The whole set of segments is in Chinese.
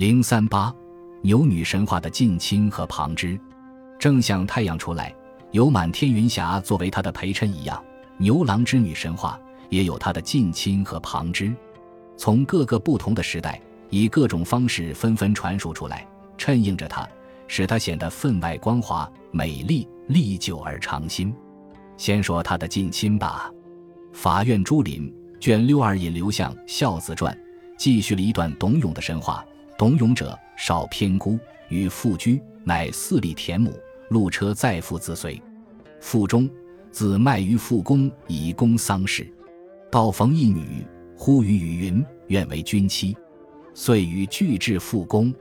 零三八，牛女神话的近亲和旁支，正像太阳出来有满天云霞作为它的陪衬一样，牛郎织女神话也有它的近亲和旁支，从各个不同的时代，以各种方式纷纷传述出来，衬映着它，使它显得分外光华、美丽、历久而长新。先说它的近亲吧，《法院朱林》卷六二引流向《孝子传》，继续了一段董永的神话。董永者，少偏孤，与父居，乃四立田亩，路车载父自随。腹中，自卖于父公，以供丧事。道逢一女，呼吁语云：“愿为君妻。”遂与俱至父公。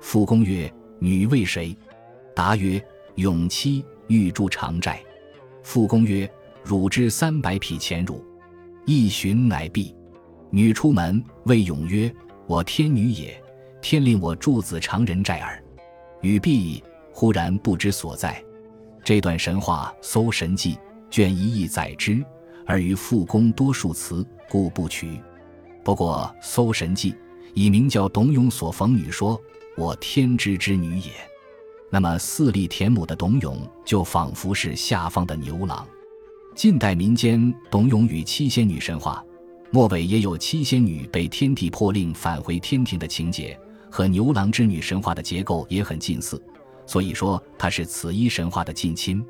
父公曰：“女为谁？”答曰：“永妻，欲筑长寨。”父公曰：“汝之三百匹钱汝。”一寻乃毕。女出门，谓永曰：“我天女也。”天令我助子长人寨耳，语毕，忽然不知所在。这段神话《搜神记》卷一亿载之，而于复公多数词，故不取。不过《搜神记》以名叫董永所逢女说：“我天之之女也。”那么四立田亩的董永就仿佛是下方的牛郎。近代民间董永与七仙女神话，末尾也有七仙女被天帝破令返回天庭的情节。和牛郎织女神话的结构也很近似，所以说它是此一神话的近亲。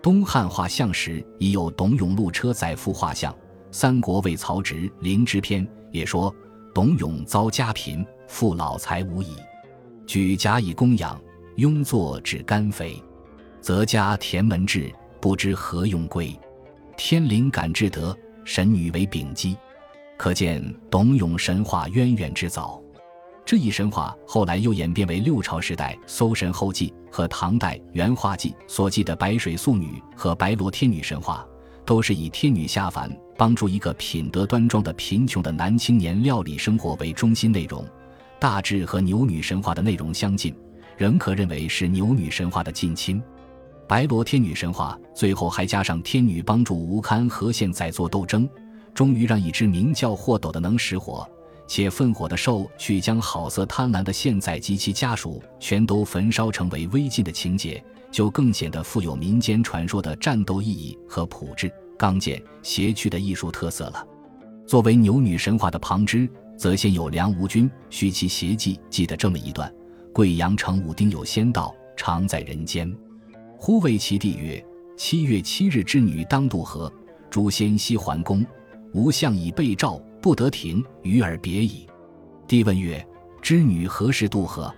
东汉画像时已有董永路车载父画像，三国魏曹植《灵芝篇》也说董永遭家贫，父老财无已，举甲以供养，庸作至甘肥，则家田门至，不知何用归。天灵感至德，神女为丙姬，可见董永神话渊源之早。这一神话后来又演变为六朝时代《搜神后记》和唐代《元化记》所记的白水素女和白罗天女神话，都是以天女下凡帮助一个品德端庄的贫穷的男青年料理生活为中心内容，大致和牛女神话的内容相近，仍可认为是牛女神话的近亲。白罗天女神话最后还加上天女帮助吴堪和现在做斗争，终于让一只名叫霍斗的能使火。且烽火的兽去将好色贪婪的现在及其家属全都焚烧成为微烬的情节，就更显得富有民间传说的战斗意义和朴质、刚健、邪趣的艺术特色了。作为牛女神话的旁支，则先有梁吴君续其邪记记得这么一段：贵阳城武丁有仙道，常在人间。忽谓其弟曰：“七月七日之女当渡河，诸仙西还宫，吾相以被召。”不得停，与尔别矣。帝问曰：“织女何时渡河？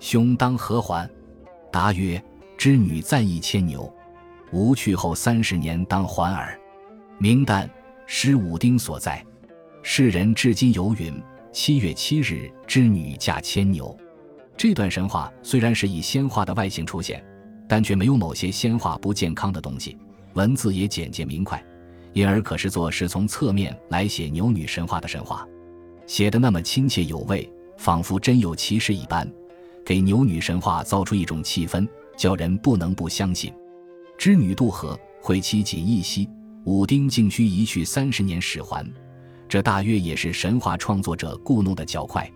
兄当何还？”答曰：“织女暂役牵牛，吾去后三十年当还耳。”明旦，师武丁所在。世人至今有云：“七月七日，织女驾牵牛。”这段神话虽然是以仙化的外形出现，但却没有某些仙化不健康的东西，文字也简洁明快。因而可视作是从侧面来写牛女神话的神话，写得那么亲切有味，仿佛真有其事一般，给牛女神话造出一种气氛，叫人不能不相信。织女渡河，会期仅一夕，武丁竟需一去三十年始还，这大约也是神话创作者故弄的较快，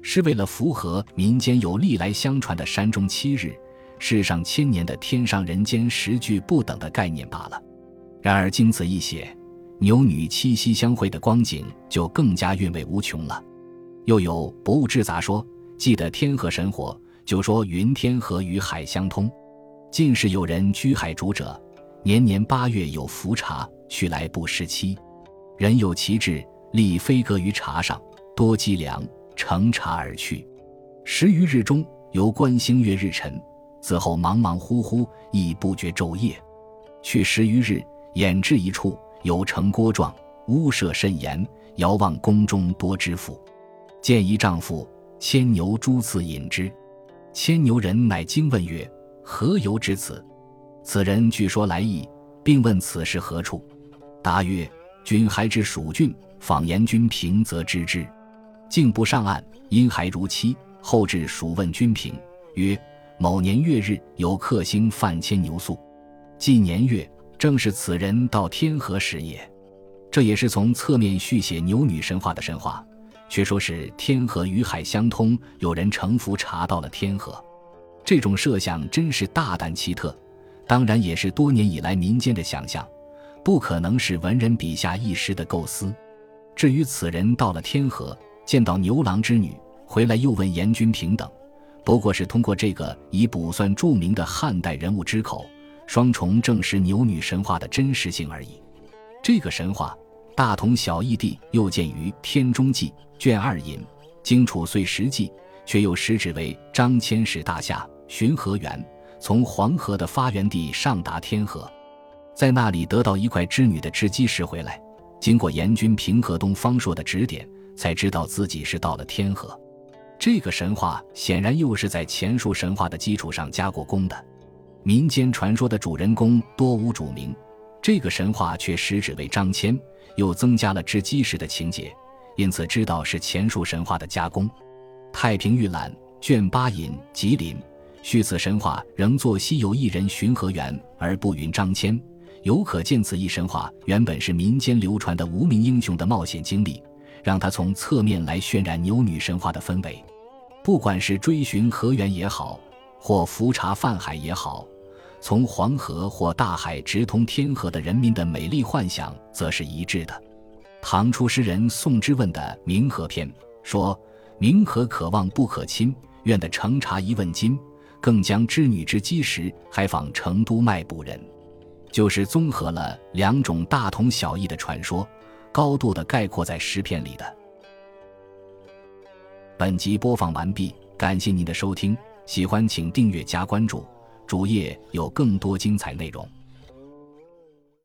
是为了符合民间有历来相传的山中七日，世上千年的天上人间十距不等的概念罢了。然而经此一写，牛女七夕相会的光景就更加韵味无穷了。又有《博物志杂说》记得天河神火，就说云天河与海相通。近世有人居海煮者，年年八月有浮茶，去来不失期。人有其志，立飞阁于茶上，多积粮，乘茶而去。十余日中，游观星月日辰，此后忙忙乎乎，亦不觉昼夜。去十余日。眼至一处，有城郭状，屋舍甚严。遥望宫中多知府，见一丈夫牵牛诸次饮之。牵牛人乃惊问曰：“何由至此？”此人据说来意，并问此事何处。答曰：“君还至蜀郡，访言君平，则知之。竟不上岸，因还如期。后至蜀，问君平曰：‘某年月日，有客星犯牵牛宿。’近年月。”正是此人到天河时也，这也是从侧面续写牛女神话的神话。却说是天河与海相通，有人乘浮查到了天河。这种设想真是大胆奇特，当然也是多年以来民间的想象，不可能是文人笔下一时的构思。至于此人到了天河，见到牛郎织女回来，又问严君平等，不过是通过这个以卜算著名的汉代人物之口，双重证实牛女神话的真实性而已。这个神话大同小异地又见于《天中记》卷二引，经楚岁时记，却又实指为张骞使大夏巡河源，从黄河的发源地上达天河，在那里得到一块织女的织机石回来，经过严君平河东方朔的指点，才知道自己是到了天河。这个神话显然又是在前述神话的基础上加过工的。民间传说的主人公多无主名。这个神话却实指为张骞，又增加了织机时的情节，因此知道是前述神话的加工。《太平御览》卷八引吉林续此神话仍作西游一人寻河源而不云张骞，犹可见此一神话原本是民间流传的无名英雄的冒险经历，让他从侧面来渲染牛女神话的氛围。不管是追寻河源也好，或浮查泛海也好。从黄河或大海直通天河的人民的美丽幻想，则是一致的。唐初诗人宋之问的《明河篇》说：“明河可望不可亲，愿得乘茶一问津。更将织女之基石，还访成都卖卜人。”就是综合了两种大同小异的传说，高度的概括在诗篇里的。本集播放完毕，感谢您的收听，喜欢请订阅加关注。主页有更多精彩内容。